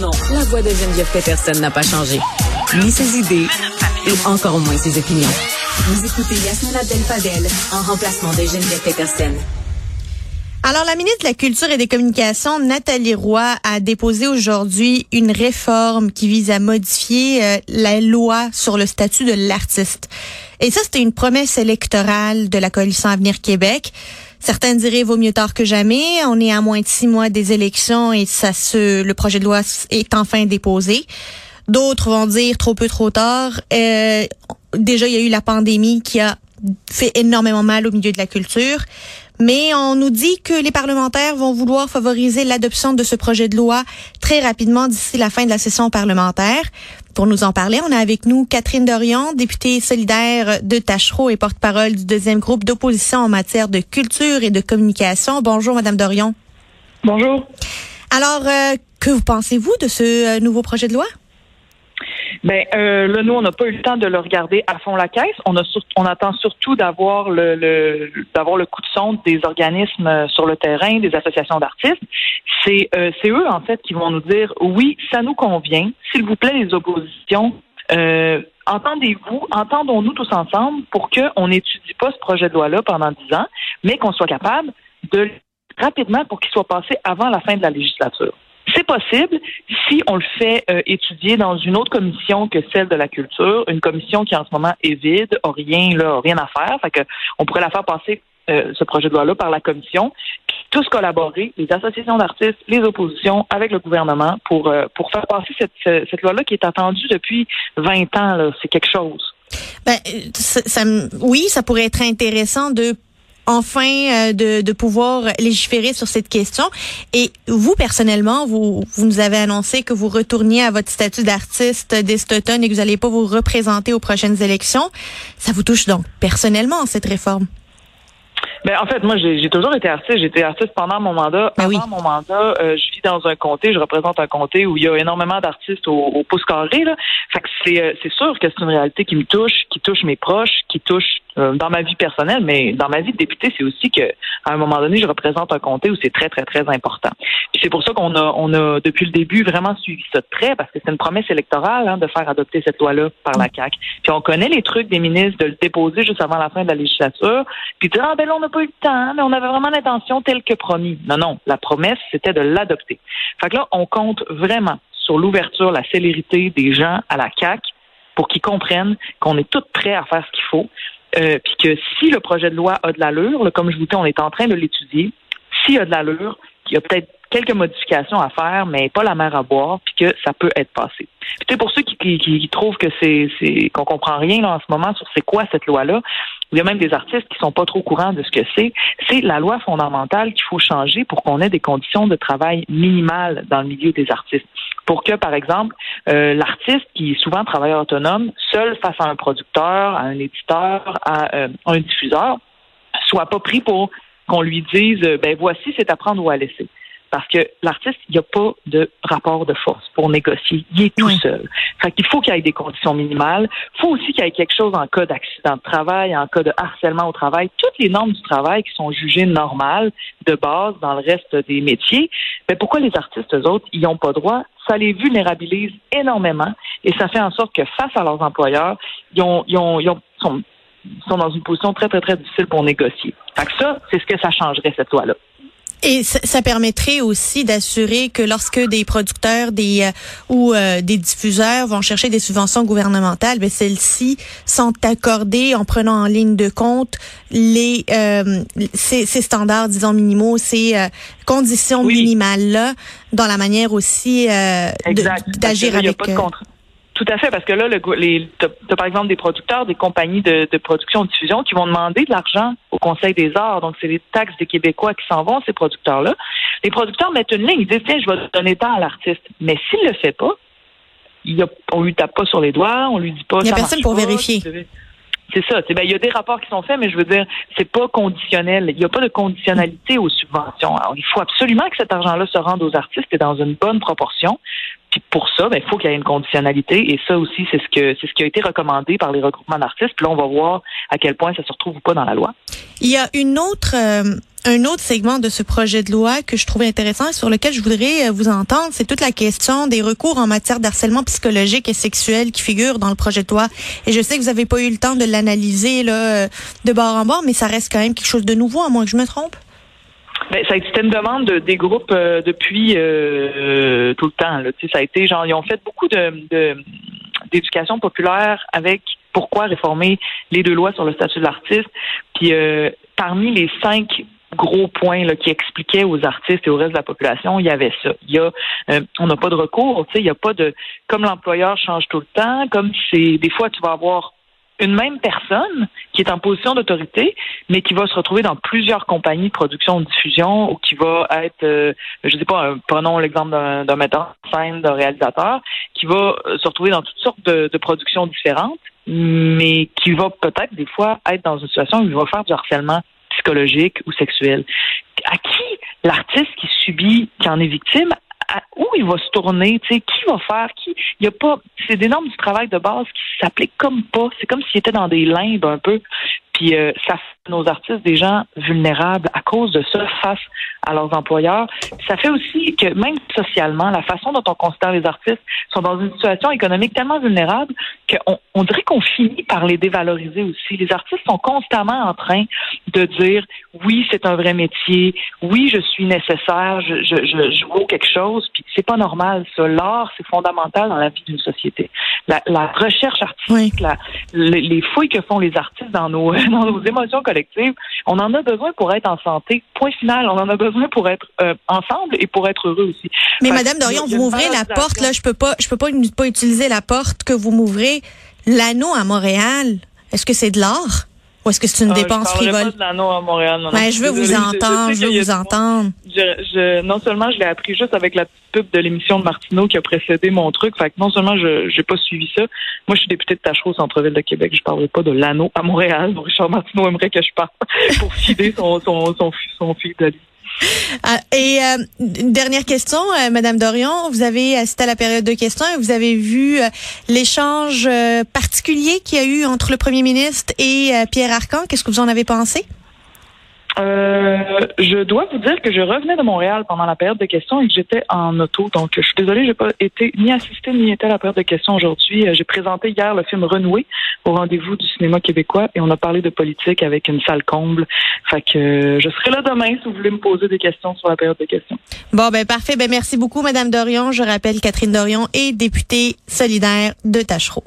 Non, la voix de Geneviève Peterson n'a pas changé. Ni ses idées, et encore moins ses opinions. Vous écoutez Yasmina Abdel-Fadel en remplacement de Geneviève Peterson. Alors, la ministre de la Culture et des Communications, Nathalie Roy, a déposé aujourd'hui une réforme qui vise à modifier euh, la loi sur le statut de l'artiste. Et ça, c'était une promesse électorale de la coalition Avenir Québec. Certains diraient vaut mieux tard que jamais. On est à moins de six mois des élections et ça se, le projet de loi est enfin déposé. D'autres vont dire trop peu, trop tard. Euh, déjà, il y a eu la pandémie qui a fait énormément mal au milieu de la culture. Mais on nous dit que les parlementaires vont vouloir favoriser l'adoption de ce projet de loi très rapidement d'ici la fin de la session parlementaire. Pour nous en parler, on a avec nous Catherine Dorion, députée solidaire de Tachereau et porte-parole du deuxième groupe d'opposition en matière de culture et de communication. Bonjour, Madame Dorion. Bonjour. Alors, euh, que vous pensez-vous de ce euh, nouveau projet de loi? Ben euh, là, nous, on n'a pas eu le temps de le regarder à fond la caisse. On a on attend surtout d'avoir le, le d'avoir le coup de sonde des organismes euh, sur le terrain, des associations d'artistes. C'est euh, eux en fait qui vont nous dire oui, ça nous convient. S'il vous plaît, les oppositions. Euh, entendez-vous, entendons-nous tous ensemble pour qu'on n'étudie pas ce projet de loi-là pendant dix ans, mais qu'on soit capable de rapidement pour qu'il soit passé avant la fin de la législature. Possible si on le fait euh, étudier dans une autre commission que celle de la culture, une commission qui en ce moment est vide, a rien là, rien à faire, fait que on pourrait la faire passer euh, ce projet de loi-là par la commission, tous collaborer, les associations d'artistes, les oppositions, avec le gouvernement pour euh, pour faire passer cette, cette loi-là qui est attendue depuis 20 ans. C'est quelque chose. Ben, oui, ça pourrait être intéressant de enfin euh, de, de, pouvoir légiférer sur cette question. Et vous, personnellement, vous, vous nous avez annoncé que vous retourniez à votre statut d'artiste dès et que vous n'allez pas vous représenter aux prochaines élections. Ça vous touche donc personnellement, cette réforme? Ben, en fait, moi, j'ai toujours été artiste. J'étais artiste pendant mon mandat. Avant mon mandat, euh, je vis dans un comté, je représente un comté où il y a énormément d'artistes au, au, pouce carré. Là. Fait que c'est, euh, c'est sûr que c'est une réalité qui me touche, qui touche mes proches, qui touche euh, dans ma vie personnelle, mais dans ma vie de député, c'est aussi que à un moment donné, je représente un comté où c'est très, très, très important. c'est pour ça qu'on a, on a, depuis le début, vraiment suivi ça de près, parce que c'est une promesse électorale hein, de faire adopter cette loi-là par la CAQ. Puis on connaît les trucs des ministres de le déposer juste avant la fin de la législature, puis dire, ah ben là, on pas eu le temps, mais on avait vraiment l'intention telle que promis. Non, non, la promesse, c'était de l'adopter. Fait que là, on compte vraiment sur l'ouverture, la célérité des gens à la CAQ pour qu'ils comprennent qu'on est tous prêts à faire ce qu'il faut. Euh, puis que si le projet de loi a de l'allure, comme je vous dis, on est en train de l'étudier, s'il a de l'allure, il y a peut-être quelques modifications à faire, mais pas la mer à boire, puis que ça peut être passé. Puis pour ceux qui, qui, qui trouvent que c'est qu'on comprend rien là, en ce moment sur c'est quoi cette loi-là, il y a même des artistes qui sont pas trop courants de ce que c'est. C'est la loi fondamentale qu'il faut changer pour qu'on ait des conditions de travail minimales dans le milieu des artistes. Pour que, par exemple, euh, l'artiste qui est souvent travailleur autonome, seul face à un producteur, à un éditeur, à euh, un diffuseur, soit pas pris pour qu'on lui dise ben voici c'est à prendre ou à laisser parce que l'artiste, il n'y a pas de rapport de force pour négocier. Il est tout seul. Fait qu'il faut qu'il y ait des conditions minimales. Il faut aussi qu'il y ait quelque chose en cas d'accident de travail, en cas de harcèlement au travail. Toutes les normes du travail qui sont jugées normales de base dans le reste des métiers. Mais pourquoi les artistes, eux autres, ils n'ont pas droit? Ça les vulnérabilise énormément et ça fait en sorte que face à leurs employeurs, ils, ont, ils, ont, ils ont, sont, sont dans une position très, très, très difficile pour négocier. Fait que ça, c'est ce que ça changerait, cette loi-là. Et ça, permettrait aussi d'assurer que lorsque des producteurs des euh, ou euh, des diffuseurs vont chercher des subventions gouvernementales, ben celles-ci sont accordées en prenant en ligne de compte les euh, ces, ces, standards, disons minimaux, ces conditions minimales là, dans la manière aussi d'agir avec. Tout à fait, parce que là, le, les, as, par exemple des producteurs, des compagnies de, de production de diffusion qui vont demander de l'argent au Conseil des arts. Donc, c'est les taxes des Québécois qui s'en vont, ces producteurs-là. Les producteurs mettent une ligne, ils disent, tiens, je vais donner tant à l'artiste. Mais s'il le fait pas, il a, on lui tape pas sur les doigts, on lui dit pas. Il n'y a personne pour vérifier. C'est ça. Ben, il y a des rapports qui sont faits, mais je veux dire, c'est pas conditionnel. Il n'y a pas de conditionnalité aux subventions. Alors, il faut absolument que cet argent-là se rende aux artistes et dans une bonne proportion. Puis pour ça, ben, il faut qu'il y ait une conditionnalité. Et ça aussi, c'est ce que c'est ce qui a été recommandé par les regroupements d'artistes. Puis là, on va voir à quel point ça se retrouve ou pas dans la loi. Il y a une autre euh, un autre segment de ce projet de loi que je trouvais intéressant et sur lequel je voudrais vous entendre, c'est toute la question des recours en matière d'harcèlement psychologique et sexuel qui figure dans le projet de loi. Et je sais que vous n'avez pas eu le temps de l'analyser là de bord en bord, mais ça reste quand même quelque chose de nouveau, à moins que je me trompe. Ben, ça a été une demande de, des groupes euh, depuis euh, tout le temps. Là. Ça a été genre ils ont fait beaucoup d'éducation populaire avec pourquoi réformer les deux lois sur le statut de l'artiste. Puis euh, parmi les cinq gros points là, qui expliquaient aux artistes et au reste de la population, il y avait ça. Il y a, on n'a pas de recours, tu sais, il n'y a pas de, comme l'employeur change tout le temps, comme c'est, des fois tu vas avoir une même personne qui est en position d'autorité, mais qui va se retrouver dans plusieurs compagnies de production ou de diffusion, ou qui va être, euh, je ne sais pas, prenons l'exemple d'un metteur en scène, d'un réalisateur, qui va euh, se retrouver dans toutes sortes de, de productions différentes, mais qui va peut-être des fois être dans une situation où il va faire du harcèlement psychologique ou sexuel. À qui l'artiste qui subit, qui en est victime, où il va se tourner, tu sais, qui va faire, qui, il y a pas, c'est des normes du travail de base qui s'appliquent comme pas, c'est comme s'il était dans des limbes un peu, puis euh, ça fait nos artistes des gens vulnérables à cause de ça face à leurs employeurs. Ça fait aussi que même socialement, la façon dont on considère les artistes sont dans une situation économique tellement vulnérable qu'on on dirait qu'on finit par les dévaloriser aussi. Les artistes sont constamment en train de dire oui, c'est un vrai métier, oui, je suis nécessaire, je, je, quelque chose, puis c'est pas normal ça. L'art, c'est fondamental dans la vie d'une société. La, recherche artistique, les fouilles que font les artistes dans nos, dans nos émotions collectives, on en a besoin pour être en santé. Point final, on en a besoin pour être euh, ensemble et pour être heureux aussi. Mais Madame Dorion, vous m'ouvrez la porte là, je peux pas, je peux pas, pas utiliser la porte que vous m'ouvrez. L'anneau à Montréal, est-ce que c'est de l'art? Ou est-ce que c'est une Ah, dépense je frivole? Pas de l'anneau à Montréal, non, non. Je veux vous entendre, je veux vous entendre. Je, je, non seulement je l'ai appris juste avec la petite pub de l'émission de Martineau qui a précédé mon truc, fait que non seulement je j'ai pas suivi ça, moi je suis députée de Tachereau, centre-ville de Québec, je parlerai pas de l'anneau à Montréal, Richard Martineau aimerait que je parle pour fider son son son, son fils de lui. Ah, et euh, une dernière question, euh, Madame Dorion, vous avez assisté à la période de questions et vous avez vu euh, l'échange euh, particulier qu'il y a eu entre le Premier ministre et Pierre Arcan. Qu'est-ce que vous en avez pensé? Euh, je dois vous dire que je revenais de Montréal pendant la période de questions et que j'étais en auto. Donc, je suis désolée, j'ai pas été ni assistée ni été à la période de questions aujourd'hui. Euh, J'ai présenté hier le film Renoué au rendez-vous du cinéma québécois et on a parlé de politique avec une salle comble. Fait que euh, je serai là demain si vous voulez me poser des questions sur la période de questions. Bon, ben parfait. Ben merci beaucoup, Madame Dorion. Je rappelle Catherine Dorion est députée solidaire de Tachereau.